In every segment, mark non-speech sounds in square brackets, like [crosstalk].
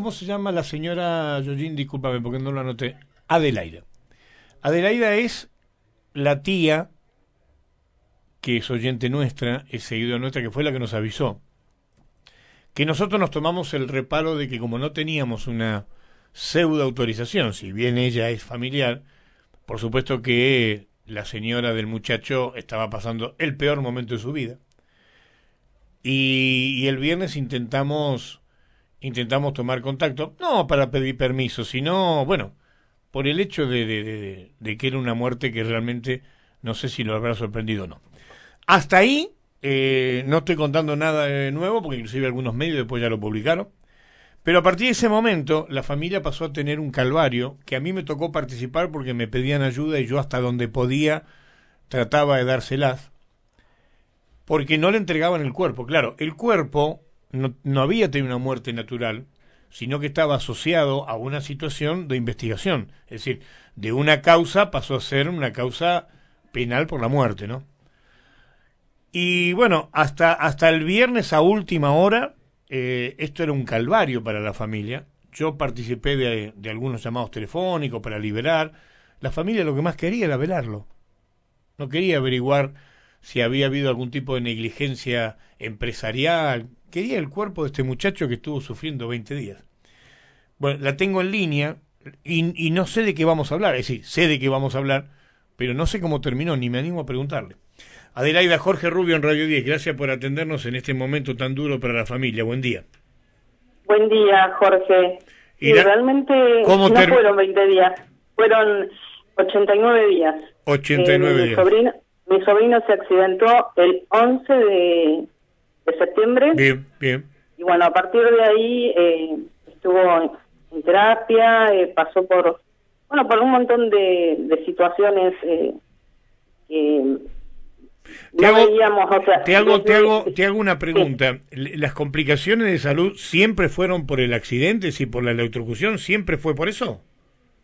¿Cómo se llama la señora Yoyin? Discúlpame porque no lo anoté. Adelaida. Adelaida es la tía que es oyente nuestra, es seguidora nuestra, que fue la que nos avisó. Que nosotros nos tomamos el reparo de que como no teníamos una pseudo autorización, si bien ella es familiar, por supuesto que la señora del muchacho estaba pasando el peor momento de su vida. Y, y el viernes intentamos intentamos tomar contacto, no para pedir permiso, sino, bueno, por el hecho de, de, de, que era una muerte que realmente no sé si lo habrá sorprendido o no. Hasta ahí eh, no estoy contando nada de nuevo, porque inclusive algunos medios después ya lo publicaron. Pero a partir de ese momento, la familia pasó a tener un calvario que a mí me tocó participar porque me pedían ayuda y yo hasta donde podía trataba de dárselas. Porque no le entregaban el cuerpo. Claro, el cuerpo no, no había tenido una muerte natural, sino que estaba asociado a una situación de investigación. Es decir, de una causa pasó a ser una causa penal por la muerte, ¿no? Y bueno, hasta, hasta el viernes a última hora, eh, esto era un calvario para la familia. Yo participé de, de, algunos llamados telefónicos para liberar. La familia lo que más quería era velarlo. No quería averiguar si había habido algún tipo de negligencia empresarial, quería el cuerpo de este muchacho que estuvo sufriendo 20 días. Bueno, la tengo en línea y, y, no sé de qué vamos a hablar. Es decir, sé de qué vamos a hablar, pero no sé cómo terminó, ni me animo a preguntarle. Adelaida Jorge Rubio en Radio 10, gracias por atendernos en este momento tan duro para la familia. Buen día. Buen día, Jorge. Y la... realmente no fueron 20 días, fueron 89 días. 89 eh, mi días. Sobrino, mi sobrino se accidentó el 11 de de septiembre. Bien, bien. Y bueno, a partir de ahí eh, estuvo en terapia, eh, pasó por, bueno, por un montón de, de situaciones eh, que te hago, no veíamos, o sea, te hago, te hago, te hago una pregunta. Sí. ¿Las complicaciones de salud siempre fueron por el accidente, si por la electrocución, siempre fue por eso?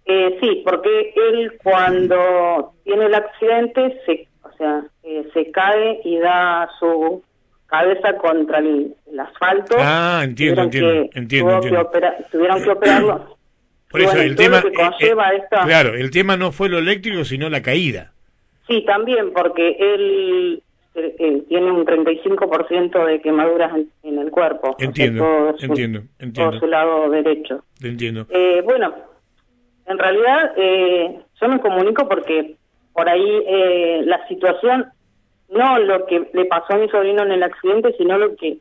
Eh, sí, porque él cuando tiene el accidente, se, o sea, eh, se cae y da su cabeza contra el, el asfalto. Ah, entiendo, entiendo, que, entiendo, entiendo. Que opera, tuvieron que operarlo. [coughs] Por eso, bueno, el tema, eh, eh, esta... claro, el tema no fue lo eléctrico, sino la caída. Sí, también, porque él, él, él tiene un 35% de quemaduras en, en, el cuerpo. Entiendo, o sea, por su, entiendo, entiendo. Por su lado derecho. Entiendo. Eh, bueno, en realidad eh, yo me comunico porque por ahí eh, la situación no lo que le pasó a mi sobrino en el accidente, sino lo que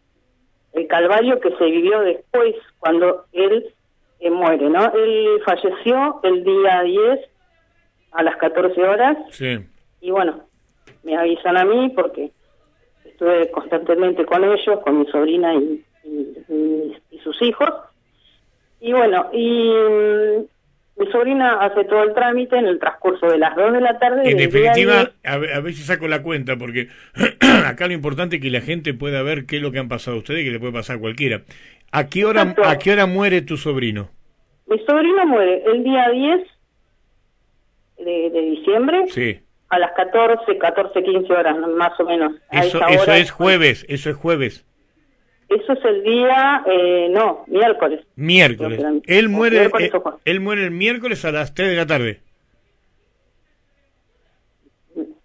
el calvario que se vivió después cuando él eh, muere, ¿no? Él falleció el día 10 a las 14 horas. Sí. Y bueno, me avisan a mí porque estuve constantemente con ellos, con mi sobrina y, y, y, y sus hijos. Y bueno, y mi sobrina hace todo el trámite en el transcurso de las 2 de la tarde. En definitiva, a a si saco la cuenta, porque [clears throat] acá lo importante es que la gente pueda ver qué es lo que han pasado a ustedes y que le puede pasar a cualquiera. ¿A qué hora, Exacto. ¿a qué hora muere tu sobrino? Mi sobrino muere el día 10 de, de diciembre. Sí. A las 14, 14, 15 horas, más o menos. Eso, eso hora, es jueves, eso es jueves. Eso es el día, eh, no, miércoles. Miércoles. Él muere, miércoles él, él, muere el miércoles a las 3 de la tarde.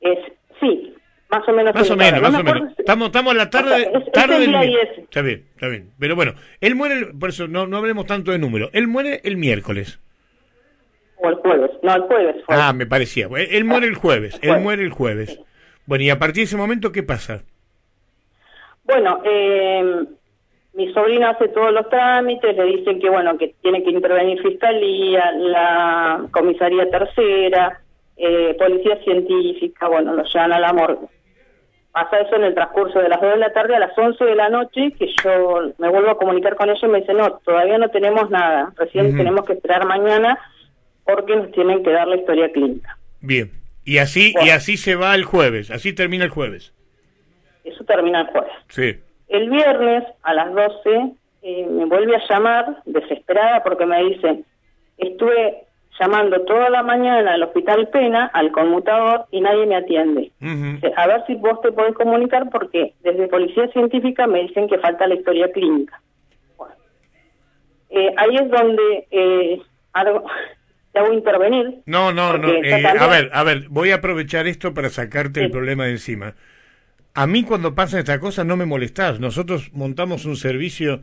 Es, sí, más o menos. Más o menos, más o menos. Estamos, estamos a la tarde, o sea, es, tarde es del día 10. Está bien, está bien. Pero bueno, él muere, por eso no, no hablemos tanto de número. Él muere el miércoles. O el jueves, no, el jueves. Fue. Ah, me parecía. Él muere el jueves, el jueves. él muere el jueves. Sí. Bueno, y a partir de ese momento, ¿qué pasa? Bueno, eh, mi sobrino hace todos los trámites, le dicen que bueno que tiene que intervenir fiscalía, la comisaría tercera, eh, policía científica, bueno, lo llevan a la morgue. Pasa eso en el transcurso de las 2 de la tarde a las 11 de la noche, que yo me vuelvo a comunicar con ellos y me dicen, no, todavía no tenemos nada, recién uh -huh. tenemos que esperar mañana porque nos tienen que dar la historia clínica. Bien, y así, bueno. y así se va el jueves, así termina el jueves. Eso termina el jueves. Sí. El viernes a las 12 eh, me vuelve a llamar desesperada porque me dice, estuve llamando toda la mañana al Hospital Pena, al conmutador, y nadie me atiende. Uh -huh. A ver si vos te podés comunicar porque desde Policía Científica me dicen que falta la historia clínica. Bueno. eh, ahí es donde eh, hago, [laughs] te hago intervenir. No, no, no. eh, a ver, a ver, voy a aprovechar esto para sacarte el problema de encima. A mí cuando pasan estas cosas no me molestás. Nosotros montamos un servicio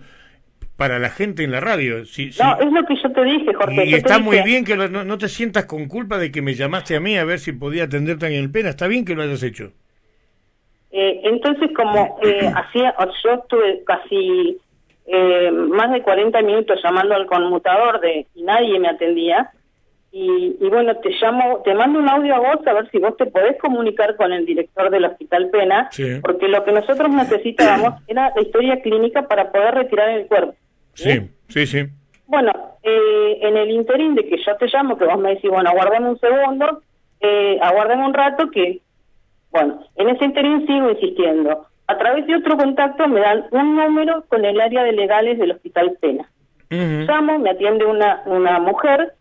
para la gente en la radio. Si, si- No, es lo que yo te dije, Jorge. y está muy dije, bien que lo- no, no te sientas con culpa de que me llamaste a mí a ver si podía atenderte en el pena. Está bien que lo hayas hecho. eh, entonces, como eh, [clears throat] hacía, yo estuve casi eh, más de 40 minutos llamando al conmutador de y nadie me atendía. Y, y bueno, te llamo, te mando un audio a vos a ver si vos te podés comunicar con el director del Hospital Pena, Sí. porque lo que nosotros necesitábamos [clears throat] era la historia clínica para poder retirar el cuerpo. Sí, sí, sí. Bueno, eh, en el interín de que yo te llamo, que vos me decís, bueno, aguardame un segundo, eh, aguardame un rato que, bueno, en ese interín sigo insistiendo. A través de otro contacto me dan un número con el área de legales del Hospital Pena. Llamo, me atiende una, una mujer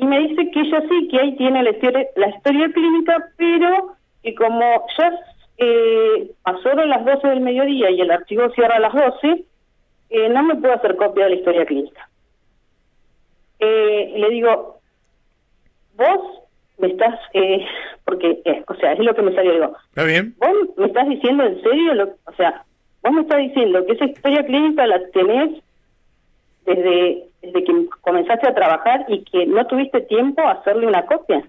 y me dice que ella sí, que ahí tiene la historia, la historia clínica, pero que como ya eh, pasaron las 12 del mediodía y el archivo cierra a las 12, eh, no me puedo hacer copia de la historia clínica. Eh, le digo, vos me estás, eh, porque, eh, o sea, es lo que me salió, digo, ¿Está bien? vos me estás diciendo en serio, lo, o sea, vos me estás diciendo que esa historia clínica la tenés desde, desde que comenzaste a trabajar y que no tuviste tiempo a hacerle una copia.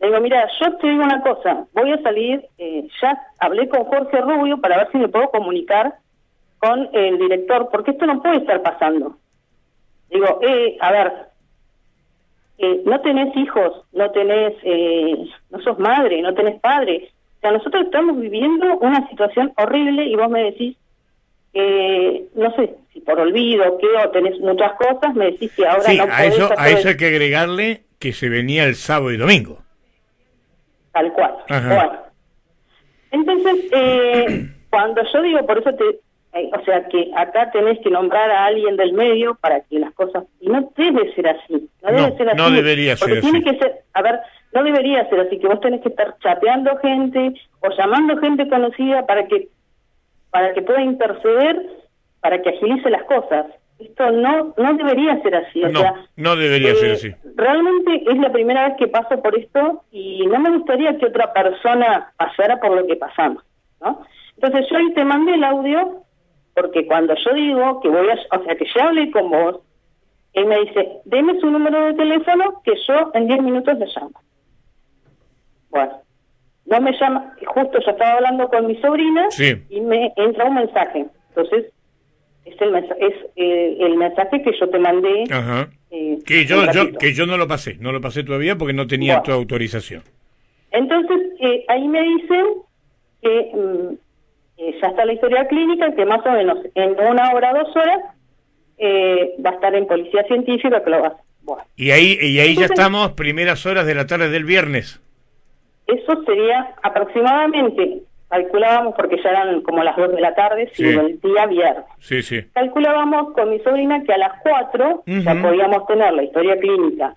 Le digo, mira, yo te digo una cosa, voy a salir, eh, ya hablé con Jorge Rubio para ver si me puedo comunicar con el director, porque esto no puede estar pasando. Digo, eh, a ver, eh, no tenés hijos, no tenés, eh, no sos madre, no tenés padre. O sea, nosotros estamos viviendo una situación horrible y vos me decís, eh, no sé, si por olvido, que o tenés muchas cosas, me decís que ahora Sí, no a eso, a eso hay que agregarle que se venía el sábado y domingo. tal cual. Ajá. Bueno, entonces, eh, [clears throat] cuando yo digo, por eso te, eh, o sea, que acá tenés que nombrar a alguien del medio para que las cosas, y no debe ser así, no debe No, ser así. no debería ser porque tiene así. que ser, a ver, no debería ser así, que vos tenés que estar chateando gente o llamando gente conocida para que, para que pueda interceder, para que agilice las cosas. Esto no, no debería ser así, o No, sea, no debería eh, ser así. Realmente es la primera vez que paso por esto y no me gustaría que otra persona pasara por lo que pasamos, ¿no? Entonces yo ahí te mandé el audio porque cuando yo digo que voy a, o sea, que ya hablé con vos, él me dice, deme su número de teléfono que yo en 10 minutos le llamo. Bueno, no me llama, justo yo estaba hablando con mi sobrina Sí. y me entra un mensaje. Entonces, es el, mensa- es eh, el mensaje que yo te mandé. Ajá. eh, Que yo, que yo no lo pasé, no lo pasé todavía porque no tenía Bueno. tu autorización. Entonces, eh, ahí me dicen que mm, ya está la historia clínica, que más o menos en una hora, dos horas, va a estar en policía científica que lo va a hacer. Bueno, Y ahí, y ahí ya estamos, primeras horas de la tarde del viernes. Eso sería aproximadamente, calculábamos porque ya eran como las dos de la tarde, Sí. si el día viernes. Sí, sí. Calculábamos con mi sobrina que a las cuatro ya Ujú. podíamos tener la historia clínica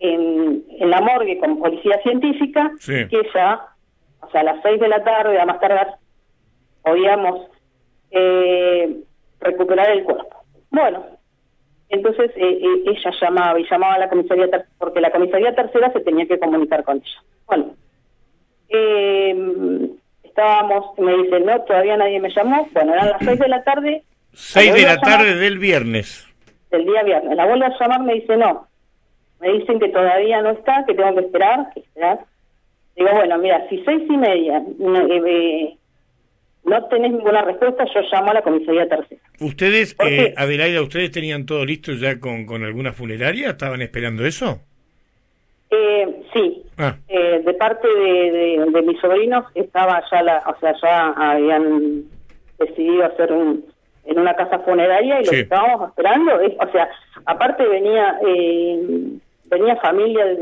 en, en la morgue con policía científica, Sí. que ya, o sea, a las seis de la tarde, a más tardar, podíamos eh, recuperar el cuerpo. Bueno, entonces eh, eh, ella llamaba y llamaba a la comisaría porque la comisaría tercera se tenía que comunicar con ella. Bueno, eh, estábamos, me dice, no, todavía nadie me llamó. Bueno, eran las seis de la tarde. Seis de vuelvo la llamar tarde del viernes. del día viernes. La vuelvo a llamar, me dice no. Me dicen que todavía no está, que tengo que esperar, que esperar. Digo, bueno, mira, si seis y media no, eh, eh, no tenés ninguna respuesta, yo llamo a la comisaría tercera. ¿Ustedes, ¿Por eh? Adelaida, ustedes tenían todo listo ya con, con alguna funeraria? ¿Estaban esperando eso? Eh, sí, Ah, eh, de parte de, de, de mis sobrinos estaba ya la, o sea, ya habían decidido hacer un en una casa funeraria y lo que estábamos esperando es, o sea, aparte venía eh, venía familia de,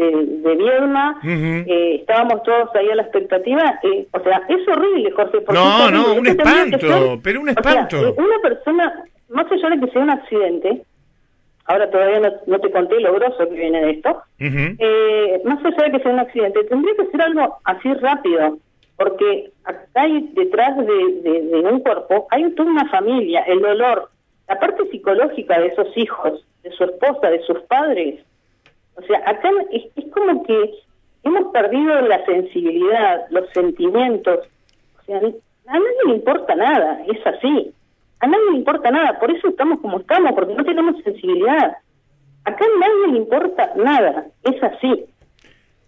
de Viedma, eh, estábamos todos ahí a la expectativa, eh, o sea, es horrible, Jorge. porque No, no, un espanto, ser- pero un o sea, espanto. eh, una persona, más allá de que sea un accidente, ahora todavía no, no te conté lo grosso que viene de esto, ujú. eh, más allá de que sea un accidente, tendría que ser algo así rápido, porque acá hay detrás de, de- de un cuerpo, hay toda una familia, el dolor, la parte psicológica de esos hijos, de su esposa, de sus padres. O sea, acá es, es como que hemos perdido la sensibilidad, los sentimientos. O sea, a nadie le importa nada, es así. A nadie le importa nada, por eso estamos como estamos, porque no tenemos sensibilidad. Acá a nadie le importa nada, es así.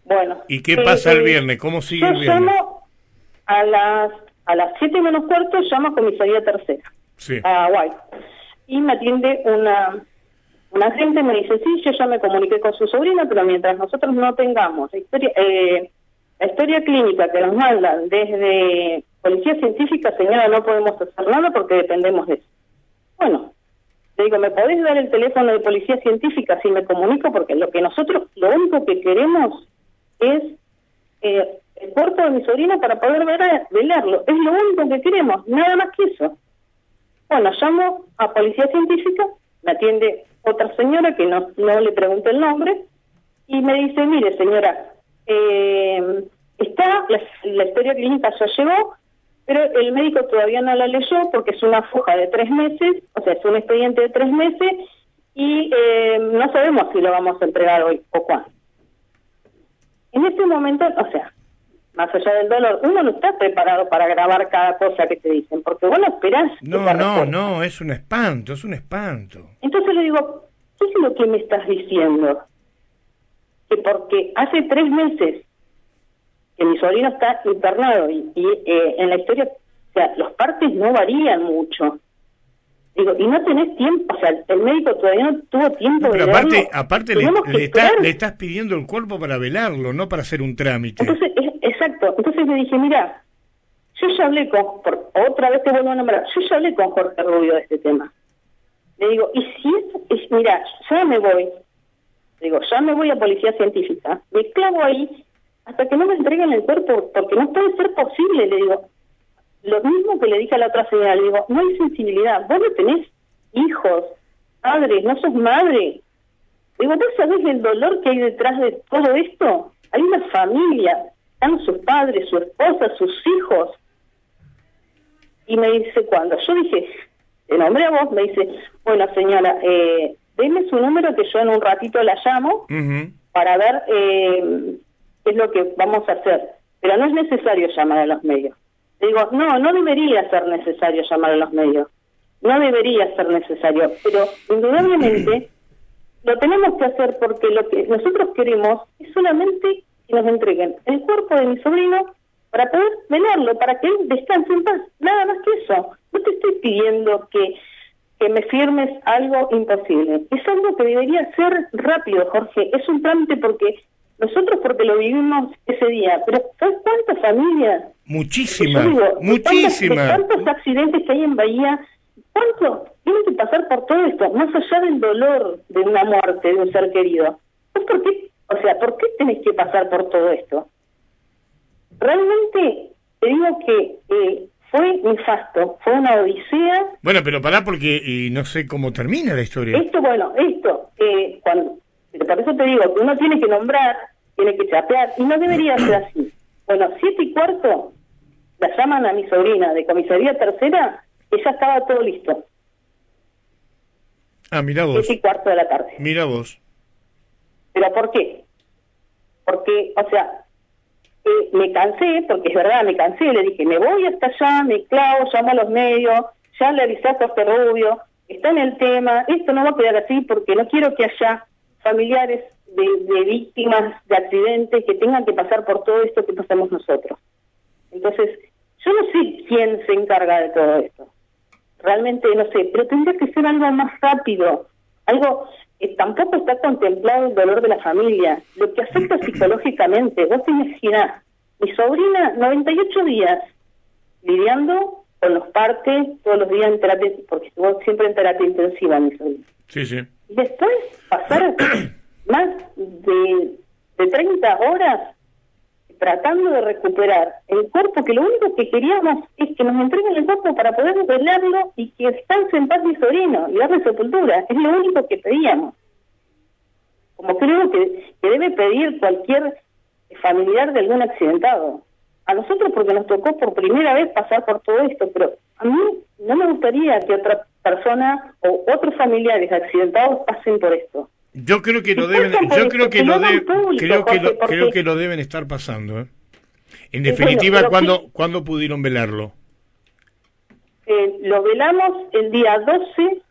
Bueno. ¿Y qué pasa el eh, viernes? ¿Cómo sigue el viernes? Llamo a las a las siete menos cuarto, llamo a comisaría tercera, sí. a White. Y me atiende una una gente me dice, sí, yo ya me comuniqué con su sobrina, pero mientras nosotros no tengamos la historia, eh, la historia clínica que nos mandan desde Policía Científica, señora, no podemos hacer nada porque dependemos de eso. Bueno, le digo, ¿me podés dar el teléfono de Policía Científica si me comunico? Porque lo que nosotros, lo único que queremos es eh, el cuerpo de mi sobrina para poder ver, velarlo. Es lo único que queremos, nada más que eso. Bueno, llamo a Policía Científica, me atiende otra señora que no, no le pregunté el nombre y me dice, mire señora, eh, está, la, historia clínica ya llegó, pero el médico todavía no la leyó porque es una foja de tres meses, o sea, es un expediente de tres meses y eh, no sabemos si lo vamos a entregar hoy o cuándo. En ese momento, o sea, más allá del dolor, uno no está preparado para grabar cada cosa que te dicen, porque vos no esperás. No, no, no, es un espanto, es un espanto. Entonces le digo, ¿qué es lo que me estás diciendo? Que porque hace tres meses que mi sobrino está internado y, eh, en la historia, o sea, los partes no varían mucho. Digo, y no tenés tiempo, o sea, el médico todavía no tuvo tiempo pero aparte, aparte le, le, estás pidiendo el cuerpo para velarlo, no para hacer un trámite. Entonces, exacto. Entonces le dije, mira, yo ya hablé con, por, otra vez te vuelvo a nombrar, yo ya hablé con Jorge Rubio de este tema. Le digo, y si es, es mira, ya me voy, digo, ya me voy a policía científica, me clavo ahí hasta que no me entreguen el cuerpo, porque no puede ser posible, le digo, lo mismo que le dije a la otra señora, le digo, no hay sensibilidad, vos no tenés hijos, padres, no sos madre. Digo, ¿vos sabés el dolor que hay detrás de todo esto? Hay una familia, están sus padres, su esposa, sus hijos. Y me dice, cuando yo dije, el nombre a vos, me dice, bueno señora, eh, deme su número que yo en un ratito la llamo para ver eh, es lo que vamos a hacer. Pero no es necesario llamar a los medios digo, no, no debería ser necesario llamar a los medios. No debería ser necesario. Pero indudablemente lo tenemos que hacer porque lo que nosotros queremos es solamente que nos entreguen el cuerpo de mi sobrino para poder velarlo, para que él descanse en paz. Nada más que eso. No te estoy pidiendo que, que me firmes algo imposible. Es algo que debería ser rápido, Jorge. Es un trámite porque nosotros porque lo vivimos ese día, pero ¿sabes cuántas familias? Muchísimas, muchísimas. ¿Cuántos accidentes que hay en Bahía? ¿Cuánto tienen que pasar por todo esto? Más allá del dolor de una muerte de un ser querido. ¿Por qué? O sea, ¿por qué tenés que pasar por todo esto? Realmente te digo que eh, fue nefasto, fue una odisea. Bueno, pero pará porque y no sé cómo termina la historia. Esto, bueno, esto, eh, cuando por eso te digo que uno tiene que nombrar, tiene que chapear, y no debería ser así. Bueno, siete y cuarto, la llaman a mi sobrina de comisaría tercera, y ya estaba todo listo. Ah, mira vos. Siete y cuarto de la tarde. Mira vos. ¿Pero por qué? Porque, o sea, eh, me cansé, porque es verdad, me cansé, le dije, me voy hasta allá, me clavo, llamo a los medios, ya le avisé a este Rubio, está en el tema, esto no va a quedar así porque no quiero que haya familiares de, víctimas de accidentes que tengan que pasar por todo esto que pasamos nosotros. Entonces, yo no sé quién se encarga de todo esto. Realmente no sé, pero tendría que ser algo más rápido, algo que tampoco está contemplado el dolor de la familia, lo que afecta [clears throat] psicológicamente. Vos te imaginás, mi sobrina, 98 días, lidiando con los partes, todos los días en terapia, porque estuvo siempre en terapia intensiva mi sobrina. Sí, sí. Después pasar [coughs] más de, de 30 horas tratando de recuperar el cuerpo, que lo único que queríamos es que nos entreguen el cuerpo para poder velarlo y que descanse en paz mi sobrino y darle sepultura. Es lo único que pedíamos. Como creo que, que debe pedir cualquier familiar de algún accidentado. A nosotros porque nos tocó por primera vez pasar por todo esto, pero a mí no me gustaría que otra persona o otros familiares accidentados pasen por esto. Yo creo que lo deben, yo creo que lo, creo que lo, creo que lo deben estar pasando. ¿eh? En definitiva, ¿cuándo, ¿cuándo pudieron velarlo? Eh, lo velamos el día 12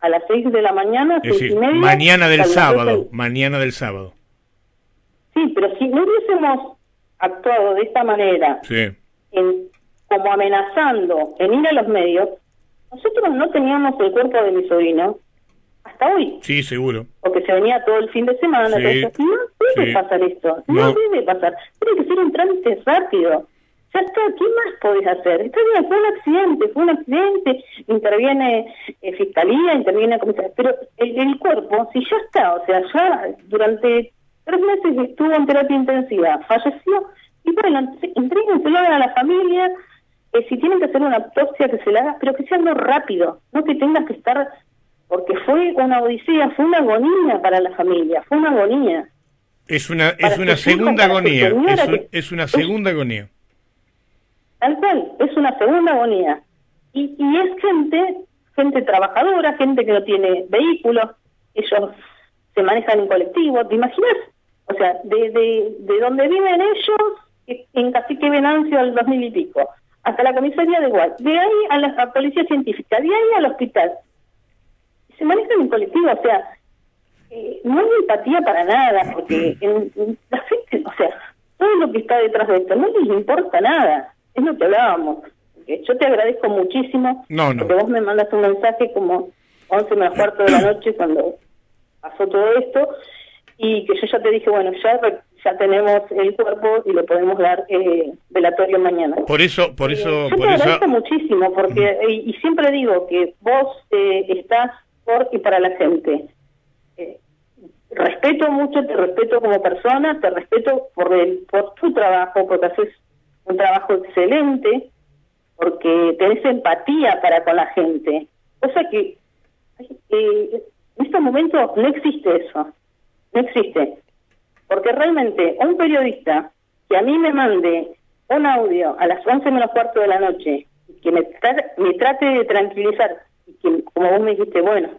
a las 6 de la mañana, y media, mañana del sábado, mañana del sábado. Sí, pero si no hubiésemos actuado de esta manera, en, como amenazando en ir a los medios, nosotros no teníamos el cuerpo de mi sobrino hasta hoy. Sí, seguro. Porque se venía todo el fin de semana. Sí, no debe pasar esto. No. debe pasar. Tiene que ser un trámite rápido. Ya está, ¿qué más podés hacer? Está bien, fue un accidente, fue un accidente, interviene eh, fiscalía, interviene comisaría, pero el, el, cuerpo, si ya está, o sea, ya durante tres meses estuvo en terapia intensiva, falleció, y bueno, entréguenselo a la familia, eh, si tienen que hacer una autopsia que se la haga, pero que sea algo rápido, no que tengas que estar, porque fue una odisea, fue una agonía para la familia, fue una agonía. Es una, es una segunda agonía, es, una segunda agonía. Tal cual, es una segunda agonía. Y, y es gente, gente trabajadora, gente que no tiene vehículos, ellos se manejan en colectivo, ¿te imaginas? O sea, de, de, de donde viven ellos, en Cacique Venancio al dos mil y pico, hasta la comisaría de Guay, de ahí a la policía científica, de ahí al hospital. Se manejan en colectivo, o sea, eh, no hay empatía para nada, porque [clears throat] en, la gente, o sea, todo lo que está detrás de esto no les importa nada, es lo que hablábamos. Yo te agradezco muchísimo, no, porque vos me mandas un mensaje como 11 menos cuarto de la [clears throat] noche cuando pasó todo esto, y que yo ya te dije, bueno, ya ya tenemos el cuerpo y lo podemos dar eh, velatorio mañana. Por eso, por eso, yo te agradezco muchísimo porque y, siempre digo que vos eh, estás por y para la gente. Eh, respeto mucho, te respeto como persona, te respeto por el por tu trabajo porque haces un trabajo excelente, porque tenés empatía para con la gente, cosa que en este momento no existe eso no existe. Porque realmente un periodista que a mí me mande un audio a las 11 menos cuarto de la noche y que me, trate de tranquilizar y que, como vos me dijiste, bueno,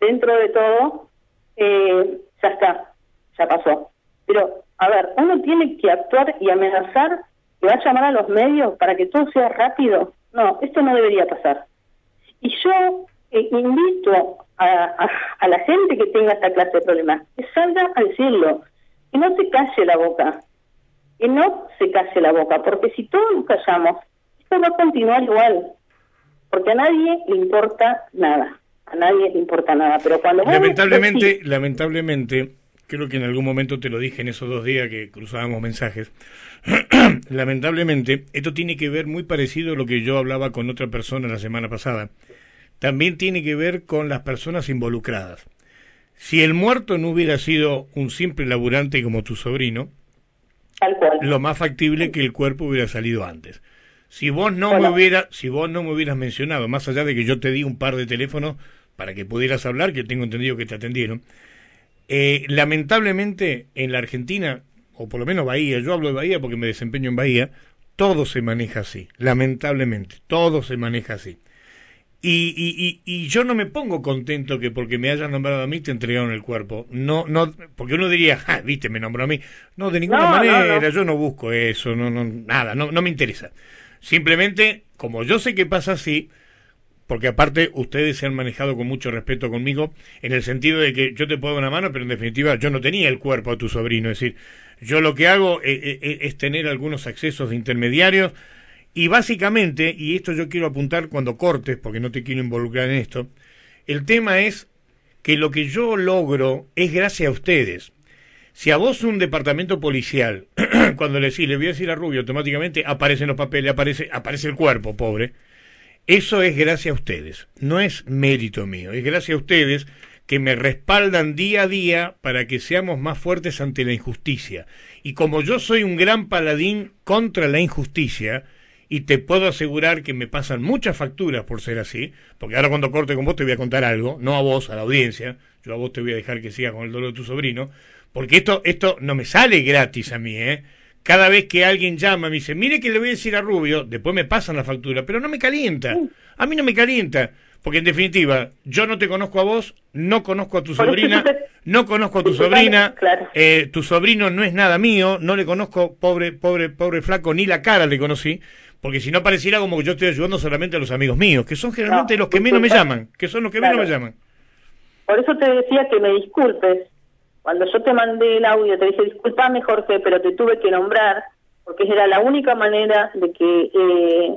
dentro de todo, eh, ya está, ya pasó. Pero, a ver, uno tiene que actuar y amenazar que va a llamar a los medios para que todo sea rápido. No, esto no debería pasar. Y yo eh, invito a, a, la gente que tenga esta clase de problemas, que salga a decirlo, que no se calle la boca, que no se calle la boca, porque si todos nos callamos, esto va a continuar igual, porque a nadie le importa nada, a nadie le importa nada, pero cuando... Lamentablemente, lamentablemente, creo que en algún momento te lo dije en esos dos días que cruzábamos mensajes, [clears throat] lamentablemente, esto tiene que ver muy parecido a lo que yo hablaba con otra persona la semana pasada, también tiene que ver con las personas involucradas. Si el muerto no hubiera sido un simple laburante como tu sobrino, lo más factible que el cuerpo hubiera salido antes. Si vos no me hubiera, si vos no me hubieras mencionado, más allá de que yo te di un par de teléfonos para que pudieras hablar, que tengo entendido que te atendieron, eh, lamentablemente en la Argentina, o por lo menos Bahía, yo hablo de Bahía porque me desempeño en Bahía, todo se maneja así, lamentablemente, todo se maneja así. Y, y, y, yo no me pongo contento que porque me hayan nombrado a mí te entregaron el cuerpo. No, no, porque uno diría, [laughs] ah, viste, me nombró a mí. No, de ninguna manera, yo no busco eso, no, no, nada, no, no me interesa. Simplemente, como yo sé que pasa así, porque aparte ustedes se han manejado con mucho respeto conmigo, en el sentido de que yo te puedo dar una mano, pero en definitiva yo no tenía el cuerpo a tu sobrino. Es decir, yo lo que hago es, eh, eh, es tener algunos accesos de intermediarios y básicamente, y esto yo quiero apuntar cuando cortes, porque no te quiero involucrar en esto, el tema es que lo que yo logro es gracias a ustedes. Si a vos un departamento policial, [clears throat] cuando le decís, le voy a decir a Rubio, automáticamente aparecen los papeles, aparece, aparece el cuerpo, pobre. Eso es gracias a ustedes, no es mérito mío, es gracias a ustedes que me respaldan día a día para que seamos más fuertes ante la injusticia. Y como yo soy un gran paladín contra la injusticia, y te puedo asegurar que me pasan muchas facturas por ser así, porque ahora cuando corte con vos te voy a contar algo, no a vos, a la audiencia, yo a vos te voy a dejar que sigas con el dolor de tu sobrino, porque esto, esto no me sale gratis a mí, ¿eh? Cada vez que alguien llama me dice, mire que le voy a decir a Rubio, después me pasan la factura, pero no me calienta, a mí no me calienta, Porque en definitiva, yo no te conozco a vos, no conozco a tu sobrina, no conozco a tu sobrina, [laughs] eh, tu sobrino no es nada mío, no le conozco, pobre, pobre, pobre flaco, ni la cara le conocí, porque si no pareciera como que yo estoy ayudando solamente a los amigos míos, que son generalmente los que menos me llaman, que son los que menos me llaman. Por eso te decía que me disculpes. Cuando yo te mandé el audio, te dije, disculpame Jorge, pero te tuve que nombrar, porque era la única manera de que eh,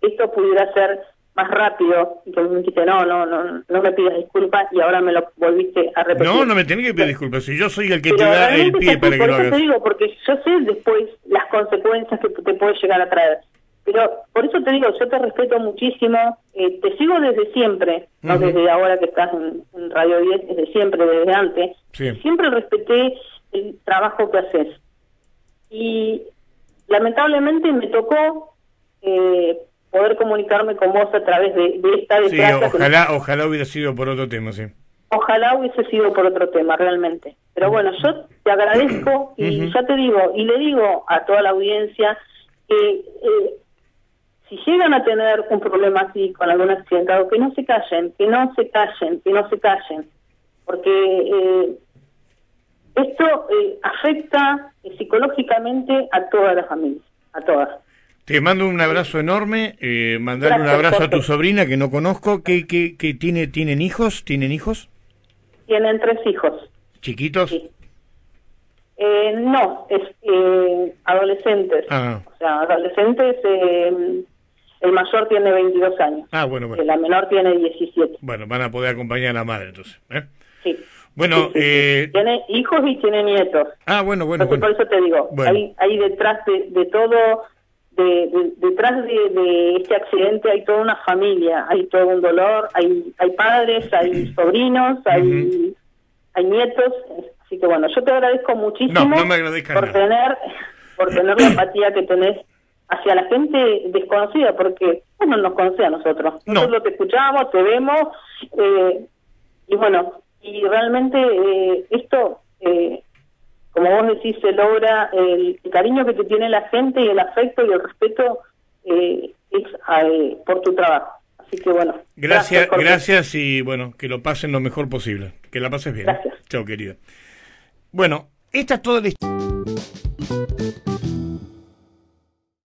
esto pudiera ser más rápido y que me dijiste, no, no, no, no me pidas disculpas y ahora me lo volviste a repetir. No, no me tenés que pedir disculpas, si yo soy el que te da el pie para que lo hagas. te digo, porque yo sé después las consecuencias que te puede llegar a traer. Pero por eso te digo, yo te respeto muchísimo, eh, te sigo desde siempre, no desde ahora que estás en, Radio 10, desde siempre, desde antes. Siempre respeté el trabajo que haces. Y lamentablemente me tocó eh, poder comunicarme con vos a través de, esta Sí, ojalá, ojalá hubiera sido por otro tema, sí. Ojalá hubiese sido por otro tema, realmente. Pero bueno, yo te agradezco y ya te digo, y le digo a toda la audiencia que eh, si llegan a tener un problema así con algún accidentado, que no se callen, que no se callen, que no se callen. Porque eh, esto eh, afecta psicológicamente a toda la familia, a todas. Te mando un abrazo enorme, eh, mandarle un abrazo a tu sobrina que no conozco, que, que, que tiene, ¿tienen hijos? ¿Tienen hijos? Tienen tres hijos. ¿Chiquitos? Eh, no, es eh, adolescentes. Ah. O sea, adolescentes, eh, el mayor tiene 22 años. Ah, bueno, bueno. La menor tiene 17. Bueno, van a poder acompañar a la madre entonces. ¿eh? Sí. Bueno, Eh... tiene hijos y tiene nietos. Ah, bueno, bueno. Por eso te digo, hay, hay detrás de, de todo de, detrás de, este accidente hay toda una familia, hay todo un dolor, hay, hay padres, hay [coughs] sobrinos, hay, hay nietos, así que bueno, yo te agradezco muchísimo por tener por tener la [coughs] empatía que tenés hacia la gente desconocida, porque vos no nos conoces a nosotros, nosotros te escuchamos, te vemos, eh, y bueno, y realmente eh, esto eh, como vos decís, se logra el, cariño que te tiene la gente y el afecto y el respeto eh, es eh, por tu trabajo. Así que bueno. Gracias, gracias, y bueno, que lo pasen lo mejor posible. Que la pases bien. Gracias. Chao, querida. Bueno, esta es toda la